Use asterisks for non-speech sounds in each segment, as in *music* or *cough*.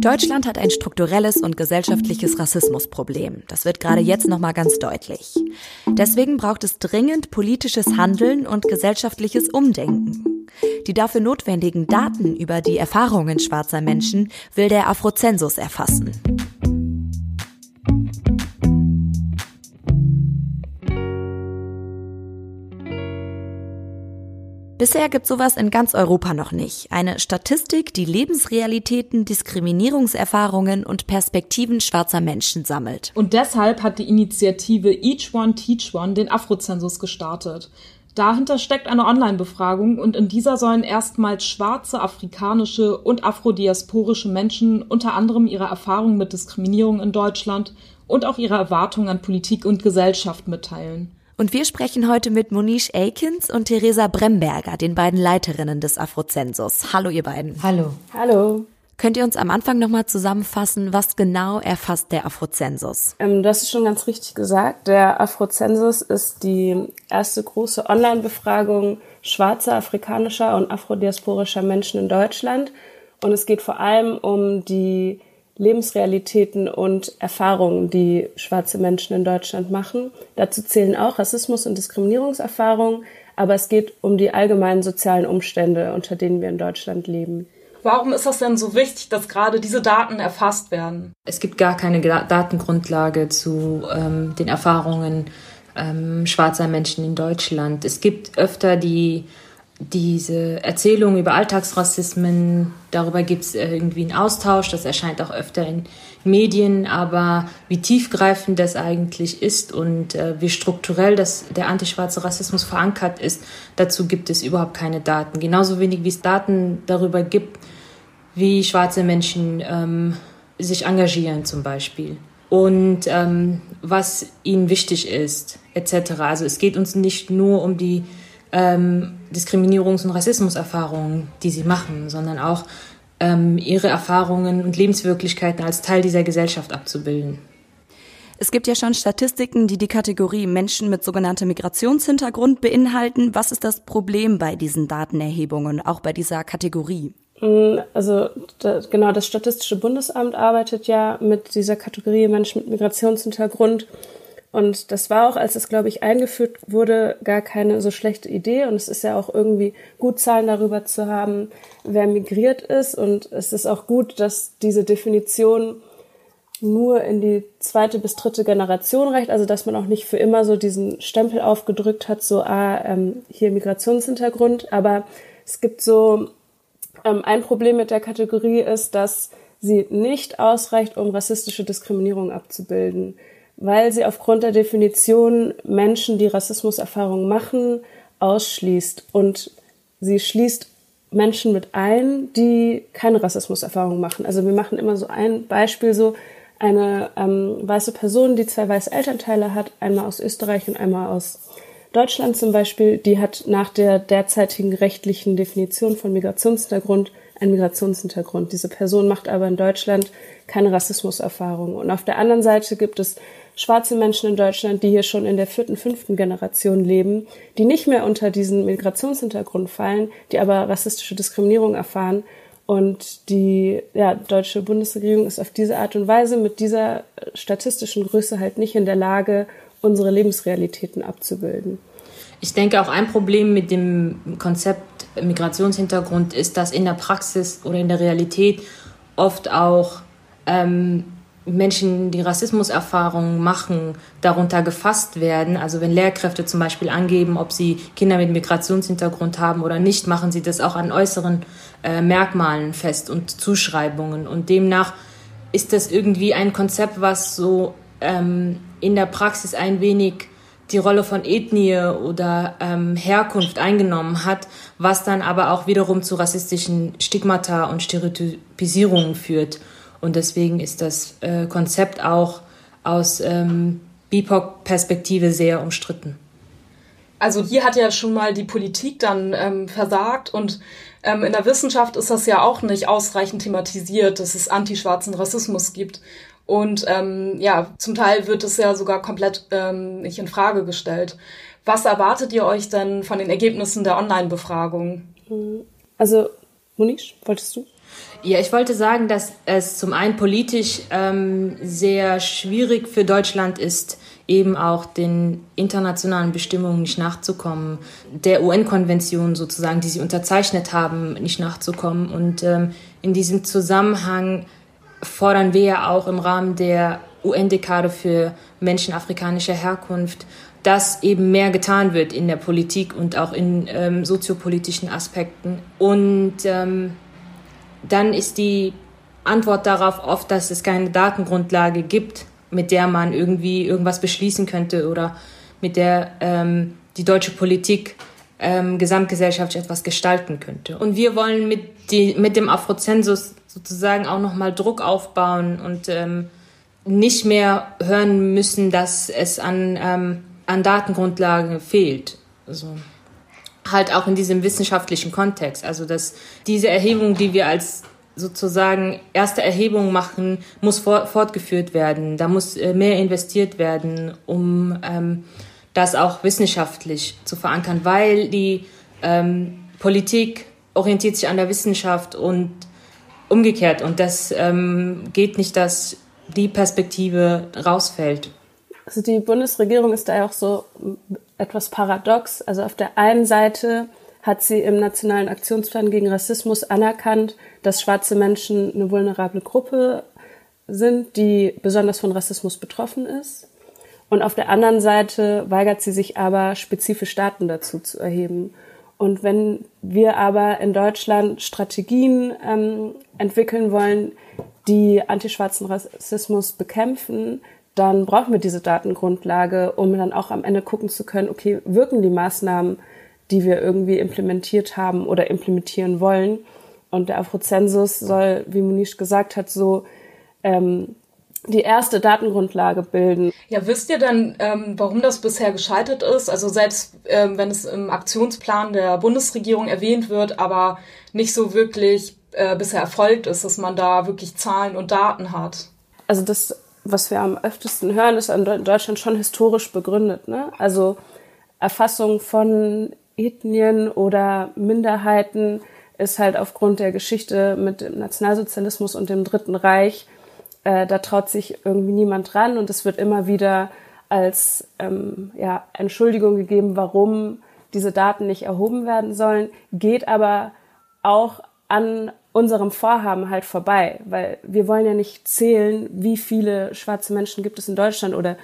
Deutschland hat ein strukturelles und gesellschaftliches Rassismusproblem. Das wird gerade jetzt nochmal ganz deutlich. Deswegen braucht es dringend politisches Handeln und gesellschaftliches Umdenken. Die dafür notwendigen Daten über die Erfahrungen schwarzer Menschen will der Afrozensus erfassen. Bisher gibt sowas in ganz Europa noch nicht. Eine Statistik, die Lebensrealitäten, Diskriminierungserfahrungen und Perspektiven schwarzer Menschen sammelt. Und deshalb hat die Initiative Each One Teach One den Afrozensus gestartet. Dahinter steckt eine Online-Befragung und in dieser sollen erstmals schwarze, afrikanische und afrodiasporische Menschen unter anderem ihre Erfahrungen mit Diskriminierung in Deutschland und auch ihre Erwartungen an Politik und Gesellschaft mitteilen. Und wir sprechen heute mit Monish Aikens und Theresa Bremberger, den beiden Leiterinnen des Afrozensus. Hallo ihr beiden. Hallo. Hallo. Könnt ihr uns am Anfang nochmal zusammenfassen, was genau erfasst der Afrozensus? Ähm, das ist schon ganz richtig gesagt. Der Afrozensus ist die erste große Online-Befragung schwarzer, afrikanischer und afrodiasporischer Menschen in Deutschland. Und es geht vor allem um die Lebensrealitäten und Erfahrungen, die schwarze Menschen in Deutschland machen. Dazu zählen auch Rassismus und Diskriminierungserfahrungen, aber es geht um die allgemeinen sozialen Umstände, unter denen wir in Deutschland leben. Warum ist das denn so wichtig, dass gerade diese Daten erfasst werden? Es gibt gar keine Datengrundlage zu ähm, den Erfahrungen ähm, schwarzer Menschen in Deutschland. Es gibt öfter die diese Erzählung über Alltagsrassismen, darüber gibt es äh, irgendwie einen Austausch, das erscheint auch öfter in Medien, aber wie tiefgreifend das eigentlich ist und äh, wie strukturell das, der antischwarze Rassismus verankert ist, dazu gibt es überhaupt keine Daten. Genauso wenig wie es Daten darüber gibt, wie schwarze Menschen ähm, sich engagieren zum Beispiel und ähm, was ihnen wichtig ist, etc. Also es geht uns nicht nur um die ähm, Diskriminierungs- und Rassismuserfahrungen, die sie machen, sondern auch ähm, ihre Erfahrungen und Lebenswirklichkeiten als Teil dieser Gesellschaft abzubilden. Es gibt ja schon Statistiken, die die Kategorie Menschen mit sogenanntem Migrationshintergrund beinhalten. Was ist das Problem bei diesen Datenerhebungen, auch bei dieser Kategorie? Mm, also da, genau, das Statistische Bundesamt arbeitet ja mit dieser Kategorie Menschen mit Migrationshintergrund und das war auch, als es, glaube ich, eingeführt wurde, gar keine so schlechte Idee. Und es ist ja auch irgendwie gut, Zahlen darüber zu haben, wer migriert ist. Und es ist auch gut, dass diese Definition nur in die zweite bis dritte Generation reicht. Also, dass man auch nicht für immer so diesen Stempel aufgedrückt hat, so, ah, ähm, hier Migrationshintergrund. Aber es gibt so, ähm, ein Problem mit der Kategorie ist, dass sie nicht ausreicht, um rassistische Diskriminierung abzubilden weil sie aufgrund der Definition Menschen, die Rassismuserfahrungen machen, ausschließt. Und sie schließt Menschen mit ein, die keine Rassismuserfahrung machen. Also wir machen immer so ein Beispiel so, eine ähm, weiße Person, die zwei weiße Elternteile hat, einmal aus Österreich und einmal aus Deutschland zum Beispiel, die hat nach der derzeitigen rechtlichen Definition von Migrationshintergrund einen Migrationshintergrund. Diese Person macht aber in Deutschland keine Rassismuserfahrung. Und auf der anderen Seite gibt es schwarze Menschen in Deutschland, die hier schon in der vierten, fünften Generation leben, die nicht mehr unter diesen Migrationshintergrund fallen, die aber rassistische Diskriminierung erfahren. Und die ja, deutsche Bundesregierung ist auf diese Art und Weise mit dieser statistischen Größe halt nicht in der Lage, unsere Lebensrealitäten abzubilden. Ich denke, auch ein Problem mit dem Konzept Migrationshintergrund ist, dass in der Praxis oder in der Realität oft auch ähm, Menschen, die Rassismuserfahrungen machen, darunter gefasst werden. Also wenn Lehrkräfte zum Beispiel angeben, ob sie Kinder mit Migrationshintergrund haben oder nicht, machen sie das auch an äußeren äh, Merkmalen fest und Zuschreibungen. Und demnach ist das irgendwie ein Konzept, was so ähm, in der Praxis ein wenig die Rolle von Ethnie oder ähm, Herkunft eingenommen hat, was dann aber auch wiederum zu rassistischen Stigmata und Stereotypisierungen führt. Und deswegen ist das äh, Konzept auch aus ähm, BIPOC-Perspektive sehr umstritten. Also hier hat ja schon mal die Politik dann ähm, versagt und ähm, in der Wissenschaft ist das ja auch nicht ausreichend thematisiert, dass es antischwarzen Rassismus gibt. Und ähm, ja, zum Teil wird es ja sogar komplett ähm, nicht in Frage gestellt. Was erwartet ihr euch denn von den Ergebnissen der Online-Befragung? Also, Monish, wolltest du? Ja, ich wollte sagen, dass es zum einen politisch ähm, sehr schwierig für Deutschland ist, eben auch den internationalen Bestimmungen nicht nachzukommen, der UN-Konvention sozusagen, die sie unterzeichnet haben, nicht nachzukommen. Und ähm, in diesem Zusammenhang fordern wir ja auch im Rahmen der UN-Dekade für Menschen afrikanischer Herkunft, dass eben mehr getan wird in der Politik und auch in ähm, soziopolitischen Aspekten. Und ähm, dann ist die Antwort darauf oft, dass es keine Datengrundlage gibt, mit der man irgendwie irgendwas beschließen könnte oder mit der ähm, die deutsche Politik ähm, gesamtgesellschaftlich etwas gestalten könnte. Und wir wollen mit, die, mit dem Afrozensus sozusagen auch nochmal Druck aufbauen und ähm, nicht mehr hören müssen, dass es an, ähm, an Datengrundlagen fehlt. Also halt auch in diesem wissenschaftlichen Kontext. Also dass diese Erhebung, die wir als sozusagen erste Erhebung machen, muss fortgeführt werden. Da muss äh, mehr investiert werden, um ähm, das auch wissenschaftlich zu verankern, weil die ähm, Politik orientiert sich an der Wissenschaft und umgekehrt. Und das ähm, geht nicht, dass die Perspektive rausfällt. Also die Bundesregierung ist da ja auch so etwas paradox. Also auf der einen Seite hat sie im Nationalen Aktionsplan gegen Rassismus anerkannt, dass schwarze Menschen eine vulnerable Gruppe sind, die besonders von Rassismus betroffen ist. Und auf der anderen Seite weigert sie sich aber, spezifische Daten dazu zu erheben. Und wenn wir aber in Deutschland Strategien ähm, entwickeln wollen, die antischwarzen Rassismus bekämpfen, dann brauchen wir diese Datengrundlage, um dann auch am Ende gucken zu können, okay, wirken die Maßnahmen die wir irgendwie implementiert haben oder implementieren wollen. Und der Afrozensus soll, wie Munish gesagt hat, so ähm, die erste Datengrundlage bilden. Ja, wisst ihr denn, ähm, warum das bisher gescheitert ist? Also selbst ähm, wenn es im Aktionsplan der Bundesregierung erwähnt wird, aber nicht so wirklich äh, bisher erfolgt ist, dass man da wirklich Zahlen und Daten hat. Also das, was wir am öftesten hören, ist in Deutschland schon historisch begründet. Ne? Also Erfassung von Ethnien oder Minderheiten ist halt aufgrund der Geschichte mit dem Nationalsozialismus und dem Dritten Reich, äh, da traut sich irgendwie niemand dran und es wird immer wieder als ähm, ja, Entschuldigung gegeben, warum diese Daten nicht erhoben werden sollen, geht aber auch an unserem Vorhaben halt vorbei, weil wir wollen ja nicht zählen, wie viele schwarze Menschen gibt es in Deutschland oder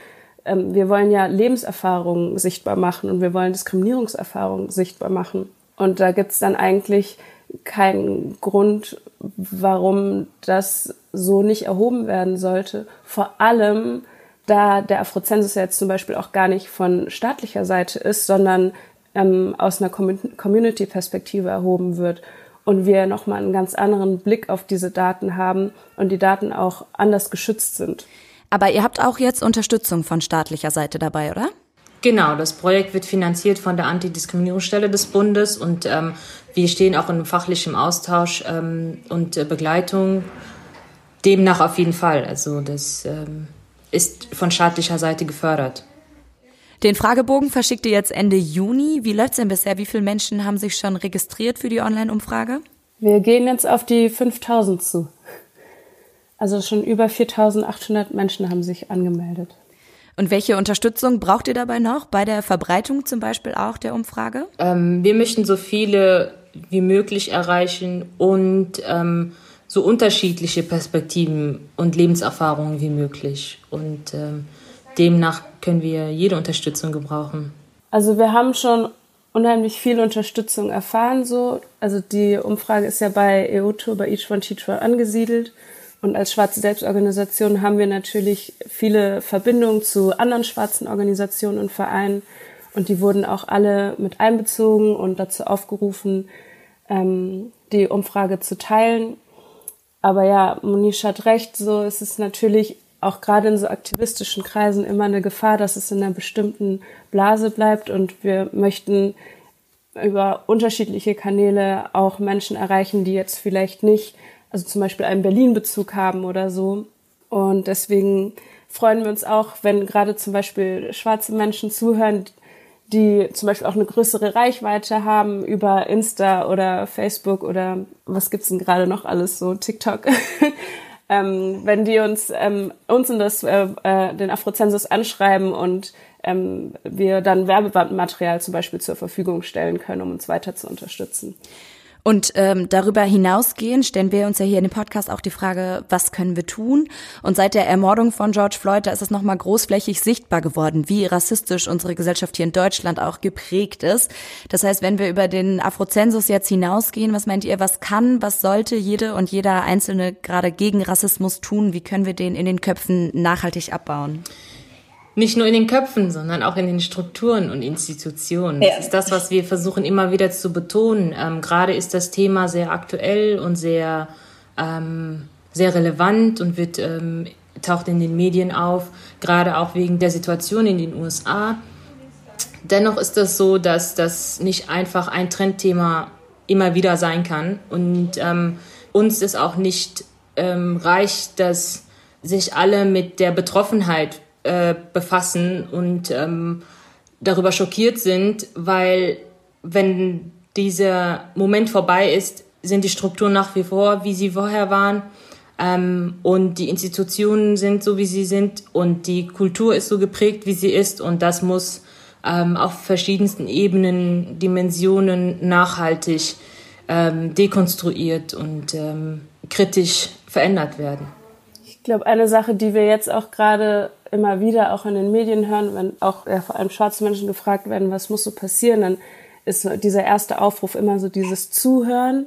ähm, wir wollen ja Lebenserfahrungen sichtbar machen und wir wollen Diskriminierungserfahrungen sichtbar machen. Und da gibt's dann eigentlich keinen Grund, warum das so nicht erhoben werden sollte. Vor allem, da der Afrozensus ja jetzt zum Beispiel auch gar nicht von staatlicher Seite ist, sondern ähm, aus einer Community-Perspektive erhoben wird und wir nochmal einen ganz anderen Blick auf diese Daten haben und die Daten auch anders geschützt sind. Aber ihr habt auch jetzt Unterstützung von staatlicher Seite dabei, oder? Genau, das Projekt wird finanziert von der Antidiskriminierungsstelle des Bundes und ähm, wir stehen auch in fachlichem Austausch ähm, und äh, Begleitung. Demnach auf jeden Fall. Also das ähm, ist von staatlicher Seite gefördert. Den Fragebogen verschickt ihr jetzt Ende Juni. Wie läuft's denn bisher? Wie viele Menschen haben sich schon registriert für die Online-Umfrage? Wir gehen jetzt auf die 5000 zu. Also schon über 4800 Menschen haben sich angemeldet. Und welche Unterstützung braucht ihr dabei noch bei der Verbreitung zum Beispiel auch der Umfrage? Ähm, wir möchten so viele wie möglich erreichen und ähm, so unterschiedliche Perspektiven und Lebenserfahrungen wie möglich. Und ähm, demnach können wir jede Unterstützung gebrauchen. Also wir haben schon unheimlich viel Unterstützung erfahren. So, also die Umfrage ist ja bei EUTO, bei Each One Teach One angesiedelt. Und als schwarze Selbstorganisation haben wir natürlich viele Verbindungen zu anderen schwarzen Organisationen und Vereinen. Und die wurden auch alle mit einbezogen und dazu aufgerufen, ähm, die Umfrage zu teilen. Aber ja, Monish hat recht, so ist es natürlich auch gerade in so aktivistischen Kreisen immer eine Gefahr, dass es in einer bestimmten Blase bleibt. Und wir möchten über unterschiedliche Kanäle auch Menschen erreichen, die jetzt vielleicht nicht also zum Beispiel einen Berlin-Bezug haben oder so. Und deswegen freuen wir uns auch, wenn gerade zum Beispiel schwarze Menschen zuhören, die zum Beispiel auch eine größere Reichweite haben über Insta oder Facebook oder was gibt's denn gerade noch alles so TikTok. *laughs* ähm, wenn die uns ähm, uns in das äh, äh, den Afrozensus anschreiben und ähm, wir dann Werbematerial zum Beispiel zur Verfügung stellen können, um uns weiter zu unterstützen. Und ähm, darüber hinausgehend stellen wir uns ja hier in dem Podcast auch die Frage, was können wir tun? Und seit der Ermordung von George Floyd, da ist es nochmal großflächig sichtbar geworden, wie rassistisch unsere Gesellschaft hier in Deutschland auch geprägt ist. Das heißt, wenn wir über den Afrozensus jetzt hinausgehen, was meint ihr, was kann, was sollte jede und jeder Einzelne gerade gegen Rassismus tun? Wie können wir den in den Köpfen nachhaltig abbauen? Nicht nur in den Köpfen, sondern auch in den Strukturen und Institutionen. Ja. Das ist das, was wir versuchen immer wieder zu betonen. Ähm, gerade ist das Thema sehr aktuell und sehr, ähm, sehr relevant und wird, ähm, taucht in den Medien auf, gerade auch wegen der Situation in den USA. Dennoch ist das so, dass das nicht einfach ein Trendthema immer wieder sein kann und ähm, uns ist auch nicht ähm, reicht, dass sich alle mit der Betroffenheit äh, befassen und ähm, darüber schockiert sind, weil wenn dieser Moment vorbei ist, sind die Strukturen nach wie vor, wie sie vorher waren. Ähm, und die Institutionen sind so, wie sie sind. Und die Kultur ist so geprägt, wie sie ist. Und das muss ähm, auf verschiedensten Ebenen, Dimensionen nachhaltig ähm, dekonstruiert und ähm, kritisch verändert werden. Ich glaube, eine Sache, die wir jetzt auch gerade immer wieder auch in den Medien hören, wenn auch ja, vor allem schwarze Menschen gefragt werden, was muss so passieren, dann ist dieser erste Aufruf immer so dieses Zuhören,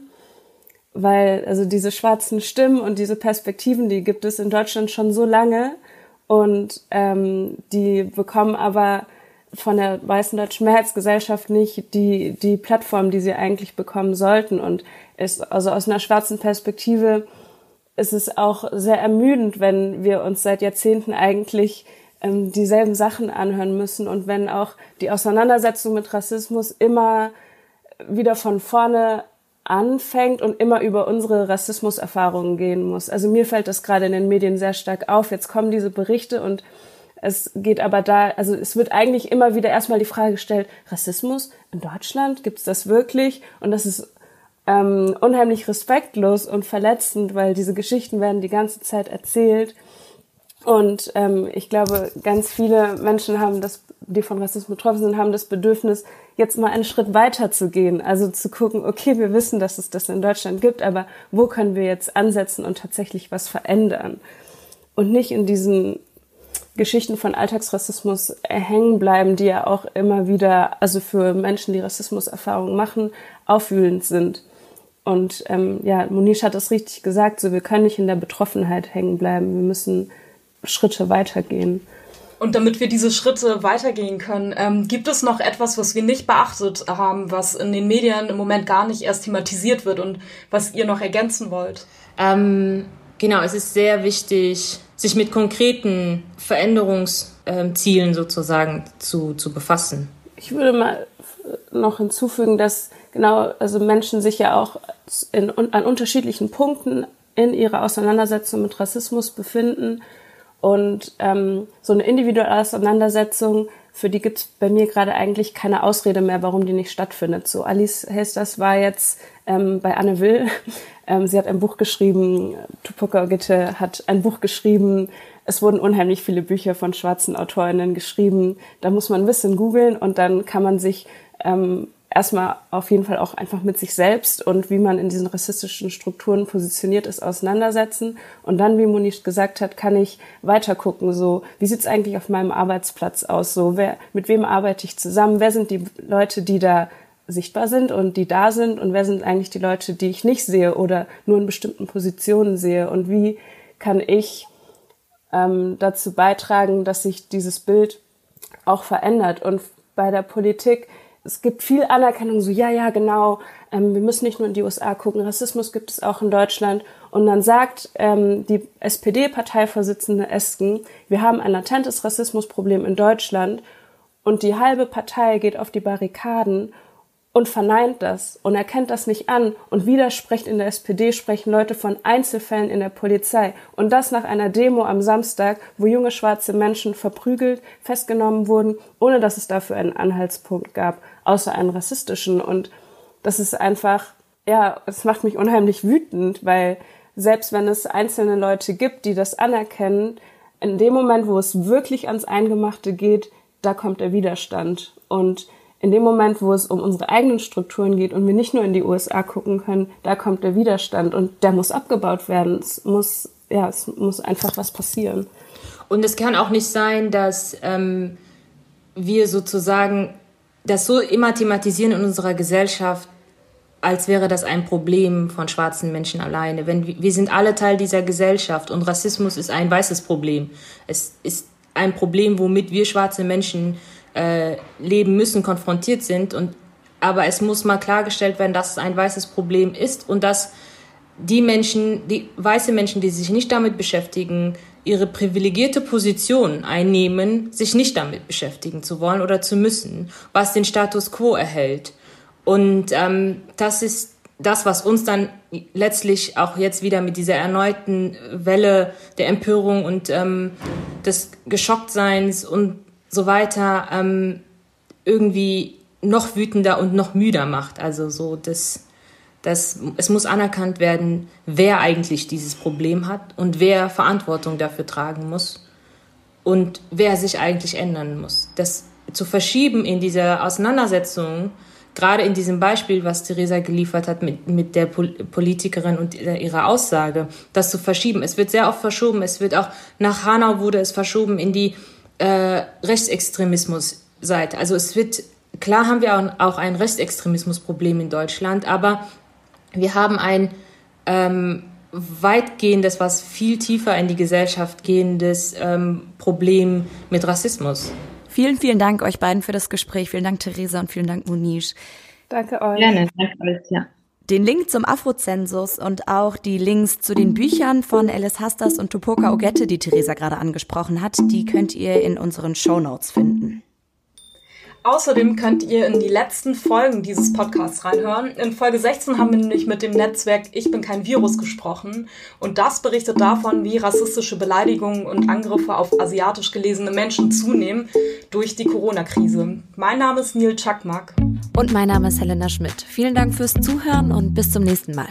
weil also diese schwarzen Stimmen und diese Perspektiven, die gibt es in Deutschland schon so lange und ähm, die bekommen aber von der weißen deutschen Mehrheitsgesellschaft nicht die die Plattform, die sie eigentlich bekommen sollten und ist also aus einer schwarzen Perspektive ist es auch sehr ermüdend, wenn wir uns seit Jahrzehnten eigentlich ähm, dieselben Sachen anhören müssen und wenn auch die Auseinandersetzung mit Rassismus immer wieder von vorne anfängt und immer über unsere Rassismuserfahrungen gehen muss. Also mir fällt das gerade in den Medien sehr stark auf. Jetzt kommen diese Berichte und es geht aber da, also es wird eigentlich immer wieder erstmal die Frage gestellt, Rassismus in Deutschland, gibt es das wirklich? Und das ist ähm, unheimlich respektlos und verletzend, weil diese Geschichten werden die ganze Zeit erzählt. Und ähm, ich glaube, ganz viele Menschen haben das, die von Rassismus betroffen sind, haben das Bedürfnis, jetzt mal einen Schritt weiter zu gehen. Also zu gucken, okay, wir wissen, dass es das in Deutschland gibt, aber wo können wir jetzt ansetzen und tatsächlich was verändern? Und nicht in diesen Geschichten von Alltagsrassismus hängen bleiben, die ja auch immer wieder, also für Menschen, die Rassismuserfahrungen machen, aufwühlend sind. Und ähm, ja, Monish hat es richtig gesagt, so wir können nicht in der Betroffenheit hängen bleiben, wir müssen Schritte weitergehen. Und damit wir diese Schritte weitergehen können, ähm, gibt es noch etwas, was wir nicht beachtet haben, was in den Medien im Moment gar nicht erst thematisiert wird und was ihr noch ergänzen wollt? Ähm, genau, es ist sehr wichtig, sich mit konkreten Veränderungszielen sozusagen zu, zu befassen. Ich würde mal noch hinzufügen, dass genau, also Menschen sich ja auch in, an unterschiedlichen Punkten in ihrer Auseinandersetzung mit Rassismus befinden. Und ähm, so eine individuelle Auseinandersetzung, für die gibt es bei mir gerade eigentlich keine Ausrede mehr, warum die nicht stattfindet. So Alice Hesters war jetzt ähm, bei Anne Will. *laughs* Ähm, sie hat ein Buch geschrieben, Tupoka Gitte hat ein Buch geschrieben. Es wurden unheimlich viele Bücher von schwarzen Autorinnen geschrieben. Da muss man ein bisschen googeln und dann kann man sich ähm, erstmal auf jeden Fall auch einfach mit sich selbst und wie man in diesen rassistischen Strukturen positioniert ist, auseinandersetzen. Und dann, wie Monish gesagt hat, kann ich weiter gucken, so, wie sieht's eigentlich auf meinem Arbeitsplatz aus? So, wer, mit wem arbeite ich zusammen? Wer sind die Leute, die da sichtbar sind und die da sind? Und wer sind eigentlich die Leute, die ich nicht sehe oder nur in bestimmten Positionen sehe? Und wie kann ich ähm, dazu beitragen, dass sich dieses Bild auch verändert? Und bei der Politik, es gibt viel Anerkennung, so ja, ja, genau, ähm, wir müssen nicht nur in die USA gucken, Rassismus gibt es auch in Deutschland. Und dann sagt ähm, die SPD-Parteivorsitzende Esken, wir haben ein latentes Rassismusproblem in Deutschland und die halbe Partei geht auf die Barrikaden und verneint das und erkennt das nicht an und widerspricht in der SPD, sprechen Leute von Einzelfällen in der Polizei. Und das nach einer Demo am Samstag, wo junge schwarze Menschen verprügelt, festgenommen wurden, ohne dass es dafür einen Anhaltspunkt gab, außer einen rassistischen. Und das ist einfach, ja, es macht mich unheimlich wütend, weil selbst wenn es einzelne Leute gibt, die das anerkennen, in dem Moment, wo es wirklich ans Eingemachte geht, da kommt der Widerstand. Und in dem Moment, wo es um unsere eigenen Strukturen geht und wir nicht nur in die USA gucken können, da kommt der Widerstand und der muss abgebaut werden. Es muss, ja, es muss einfach was passieren. Und es kann auch nicht sein, dass ähm, wir sozusagen das so immer thematisieren in unserer Gesellschaft, als wäre das ein Problem von schwarzen Menschen alleine. Wenn wir sind alle Teil dieser Gesellschaft und Rassismus ist ein weißes Problem. Es ist ein Problem, womit wir schwarze Menschen äh, leben müssen, konfrontiert sind. Und, aber es muss mal klargestellt werden, dass es ein weißes Problem ist und dass die Menschen, die weiße Menschen, die sich nicht damit beschäftigen, ihre privilegierte Position einnehmen, sich nicht damit beschäftigen zu wollen oder zu müssen, was den Status quo erhält. Und ähm, das ist das, was uns dann letztlich auch jetzt wieder mit dieser erneuten Welle der Empörung und ähm, des Geschocktseins und so weiter ähm, irgendwie noch wütender und noch müder macht. Also so, das, das, es muss anerkannt werden, wer eigentlich dieses Problem hat und wer Verantwortung dafür tragen muss und wer sich eigentlich ändern muss. Das zu verschieben in dieser Auseinandersetzung, gerade in diesem Beispiel, was Theresa geliefert hat mit, mit der Politikerin und ihrer Aussage, das zu verschieben. Es wird sehr oft verschoben. Es wird auch nach Hanau wurde es verschoben in die äh, Rechtsextremismus seid. Also es wird, klar haben wir auch ein Rechtsextremismusproblem in Deutschland, aber wir haben ein ähm, weitgehendes, was viel tiefer in die Gesellschaft gehendes ähm, Problem mit Rassismus. Vielen, vielen Dank euch beiden für das Gespräch. Vielen Dank, Theresa, und vielen Dank, Munish. Danke euch. Gerne, danke euch, ja. Den Link zum Afrozensus und auch die Links zu den Büchern von Alice Hastas und Tupoka Ogette, die Theresa gerade angesprochen hat, die könnt ihr in unseren Show Notes finden. Außerdem könnt ihr in die letzten Folgen dieses Podcasts reinhören. In Folge 16 haben wir nämlich mit dem Netzwerk Ich bin kein Virus gesprochen. Und das berichtet davon, wie rassistische Beleidigungen und Angriffe auf asiatisch gelesene Menschen zunehmen durch die Corona-Krise. Mein Name ist Neil Chakmak. Und mein Name ist Helena Schmidt. Vielen Dank fürs Zuhören und bis zum nächsten Mal.